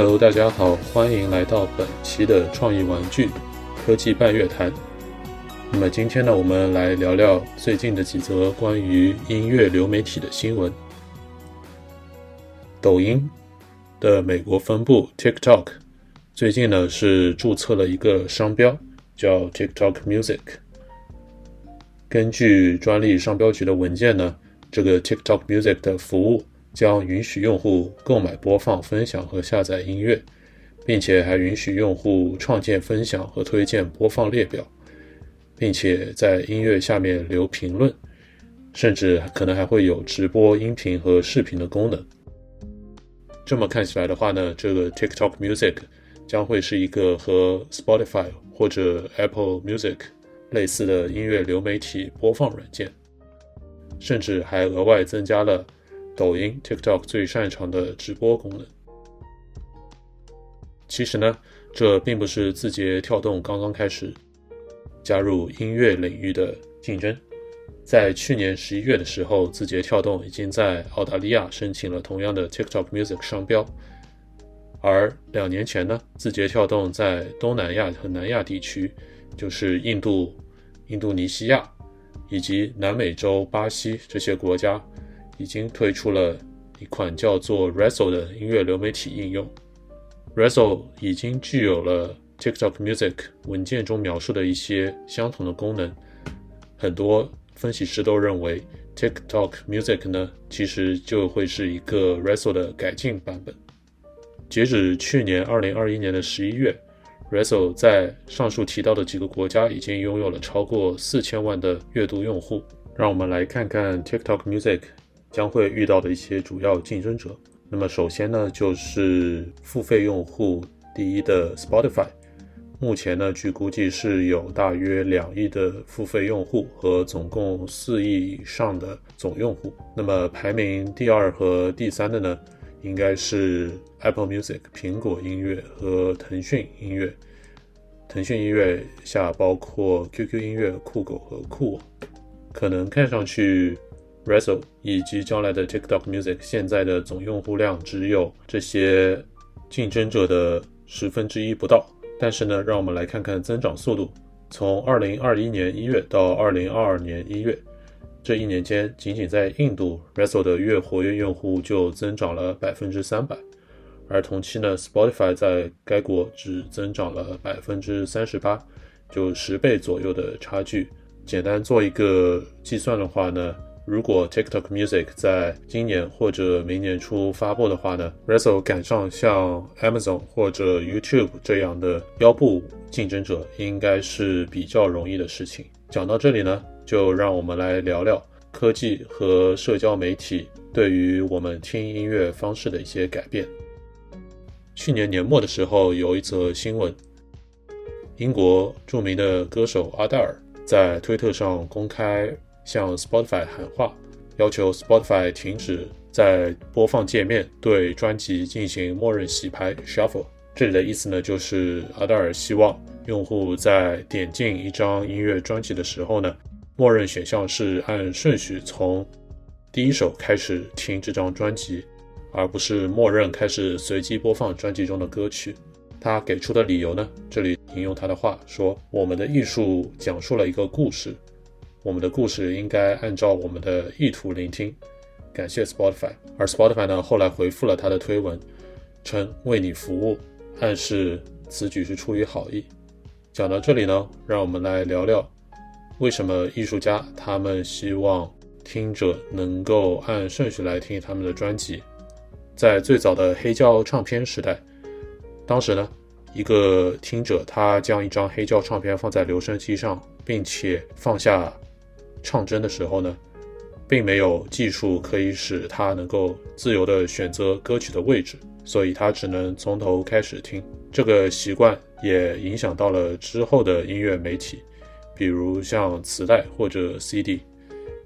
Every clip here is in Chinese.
Hello，大家好，欢迎来到本期的创意玩具科技半月谈。那么今天呢，我们来聊聊最近的几则关于音乐流媒体的新闻。抖音的美国分部 TikTok 最近呢是注册了一个商标，叫 TikTok Music。根据专利商标局的文件呢，这个 TikTok Music 的服务将允许用户购买、播放、分享和下载音乐，并且还允许用户创建、分享和推荐播放列表，并且在音乐下面留评论，甚至可能还会有直播音频和视频的功能。这么看起来的话呢，这个 TikTok Music 将会是一个和 Spotify 或者 Apple Music。类似的音乐流媒体播放软件，甚至还额外增加了抖音 TikTok 最擅长的直播功能。其实呢，这并不是字节跳动刚刚开始加入音乐领域的竞争。在去年十一月的时候，字节跳动已经在澳大利亚申请了同样的 TikTok Music 商标，而两年前呢，字节跳动在东南亚和南亚地区。就是印度、印度尼西亚以及南美洲巴西这些国家，已经推出了一款叫做 Resso 的音乐流媒体应用。Resso 已经具有了 TikTok Music 文件中描述的一些相同的功能。很多分析师都认为，TikTok Music 呢，其实就会是一个 Resso 的改进版本。截止去年二零二一年的十一月。Resso 在上述提到的几个国家已经拥有了超过四千万的阅读用户。让我们来看看 TikTok Music 将会遇到的一些主要竞争者。那么首先呢，就是付费用户第一的 Spotify。目前呢，据估计是有大约两亿的付费用户和总共四亿以上的总用户。那么排名第二和第三的呢？应该是 Apple Music、苹果音乐和腾讯音乐。腾讯音乐下包括 QQ 音乐、酷狗和酷我。可能看上去 r e s o 以及将来的 TikTok Music 现在的总用户量只有这些竞争者的十分之一不到。但是呢，让我们来看看增长速度，从2021年1月到2022年1月。这一年间，仅仅在印度 r e s o 的月活跃用户就增长了百分之三百，而同期呢，Spotify 在该国只增长了百分之三十八，就十倍左右的差距。简单做一个计算的话呢，如果 TikTok Music 在今年或者明年初发布的话呢 r e s o 赶上像 Amazon 或者 YouTube 这样的腰部竞争者，应该是比较容易的事情。讲到这里呢。就让我们来聊聊科技和社交媒体对于我们听音乐方式的一些改变。去年年末的时候，有一则新闻：英国著名的歌手阿黛尔在推特上公开向 Spotify 喊话，要求 Spotify 停止在播放界面对专辑进行默认洗牌 （shuffle）。这里的意思呢，就是阿黛尔希望用户在点进一张音乐专辑的时候呢。默认选项是按顺序从第一首开始听这张专辑，而不是默认开始随机播放专辑中的歌曲。他给出的理由呢？这里引用他的话说：“我们的艺术讲述了一个故事，我们的故事应该按照我们的意图聆听。”感谢 Spotify。而 Spotify 呢，后来回复了他的推文，称为你服务，暗示此举是出于好意。讲到这里呢，让我们来聊聊。为什么艺术家他们希望听者能够按顺序来听他们的专辑？在最早的黑胶唱片时代，当时呢，一个听者他将一张黑胶唱片放在留声机上，并且放下唱针的时候呢，并没有技术可以使他能够自由地选择歌曲的位置，所以他只能从头开始听。这个习惯也影响到了之后的音乐媒体。比如像磁带或者 CD，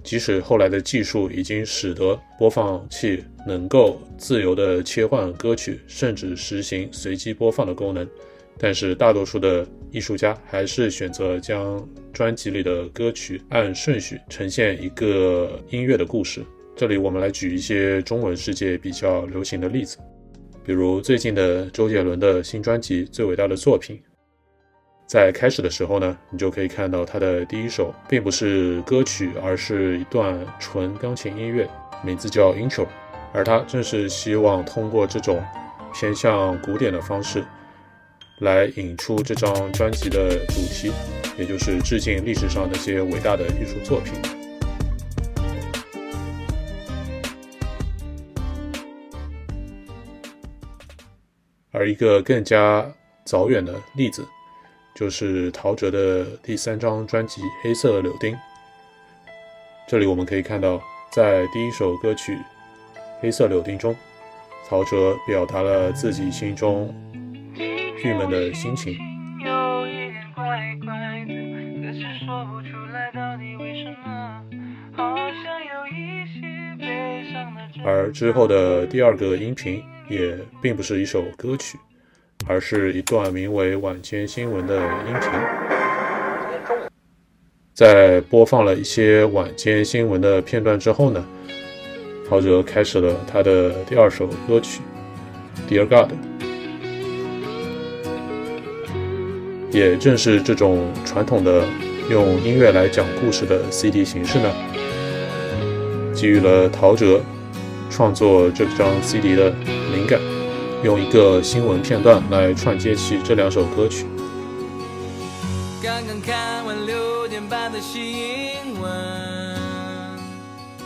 即使后来的技术已经使得播放器能够自由地切换歌曲，甚至实行随机播放的功能，但是大多数的艺术家还是选择将专辑里的歌曲按顺序呈现一个音乐的故事。这里我们来举一些中文世界比较流行的例子，比如最近的周杰伦的新专辑《最伟大的作品》。在开始的时候呢，你就可以看到他的第一首并不是歌曲，而是一段纯钢琴音乐，名字叫 Intro。而他正是希望通过这种偏向古典的方式，来引出这张专辑的主题，也就是致敬历史上那些伟大的艺术作品。而一个更加早远的例子。就是陶喆的第三张专辑《黑色柳丁》。这里我们可以看到，在第一首歌曲《黑色柳丁》中，陶喆表达了自己心中郁闷的心情。而之后的第二个音频也并不是一首歌曲。而是一段名为《晚间新闻》的音频。在播放了一些晚间新闻的片段之后呢，陶喆开始了他的第二首歌曲《Dear God》。也正是这种传统的用音乐来讲故事的 CD 形式呢，给予了陶喆创作这张 CD 的灵感。用一个新闻片段来串接起这两首歌曲，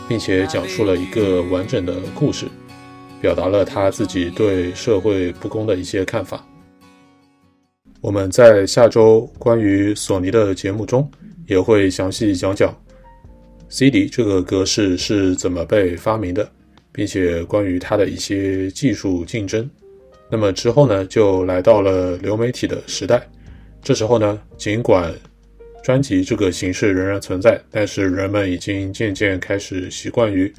并且讲述了一个完整的故事，表达了他自己对社会不公的一些看法。我们在下周关于索尼的节目中也会详细讲讲 CD 这个格式是怎么被发明的，并且关于它的一些技术竞争。那么之后呢，就来到了流媒体的时代。这时候呢，尽管专辑这个形式仍然存在，但是人们已经渐渐开始习惯于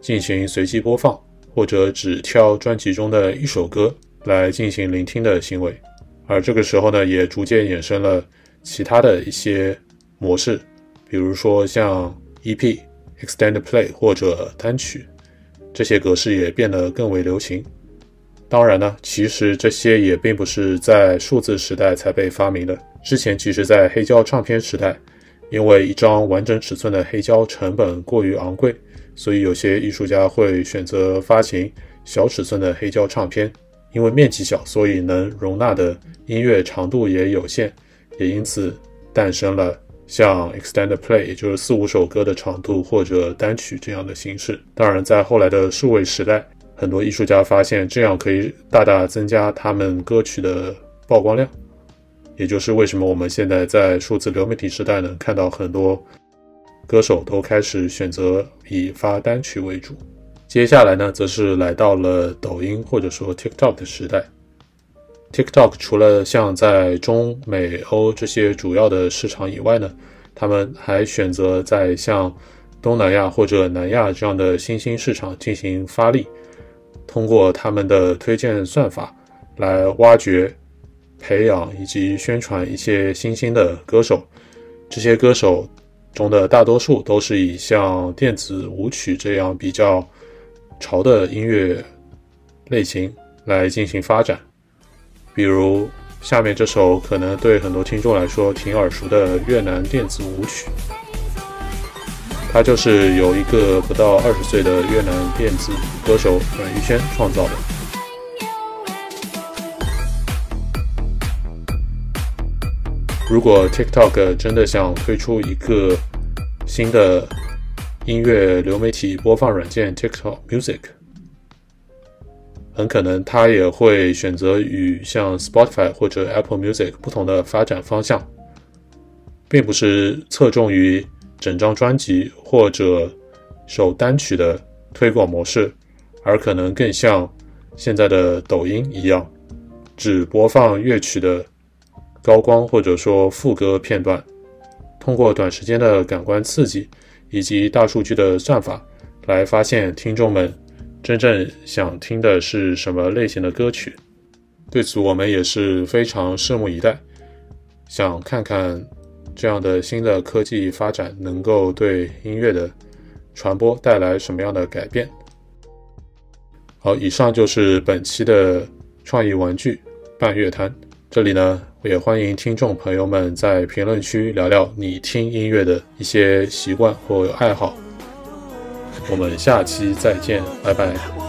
进行随机播放，或者只挑专辑中的一首歌来进行聆听的行为。而这个时候呢，也逐渐衍生了其他的一些模式，比如说像 EP、Extended Play 或者单曲，这些格式也变得更为流行。当然呢，其实这些也并不是在数字时代才被发明的。之前其实，在黑胶唱片时代，因为一张完整尺寸的黑胶成本过于昂贵，所以有些艺术家会选择发行小尺寸的黑胶唱片。因为面积小，所以能容纳的音乐长度也有限，也因此诞生了像 extended play，也就是四五首歌的长度或者单曲这样的形式。当然，在后来的数位时代。很多艺术家发现，这样可以大大增加他们歌曲的曝光量，也就是为什么我们现在在数字流媒体时代能看到很多歌手都开始选择以发单曲为主。接下来呢，则是来到了抖音或者说 TikTok 的时代。TikTok 除了像在中美欧这些主要的市场以外呢，他们还选择在像东南亚或者南亚这样的新兴市场进行发力。通过他们的推荐算法来挖掘、培养以及宣传一些新兴的歌手。这些歌手中的大多数都是以像电子舞曲这样比较潮的音乐类型来进行发展。比如下面这首可能对很多听众来说挺耳熟的越南电子舞曲。它就是由一个不到二十岁的越南电子歌手阮玉轩创造的。如果 TikTok 真的想推出一个新的音乐流媒体播放软件 TikTok Music，很可能它也会选择与像 Spotify 或者 Apple Music 不同的发展方向，并不是侧重于。整张专辑或者首单曲的推广模式，而可能更像现在的抖音一样，只播放乐曲的高光或者说副歌片段，通过短时间的感官刺激以及大数据的算法，来发现听众们真正想听的是什么类型的歌曲。对此，我们也是非常拭目以待，想看看。这样的新的科技发展能够对音乐的传播带来什么样的改变？好，以上就是本期的创意玩具半月谈。这里呢，也欢迎听众朋友们在评论区聊聊你听音乐的一些习惯或爱好。我们下期再见，拜拜。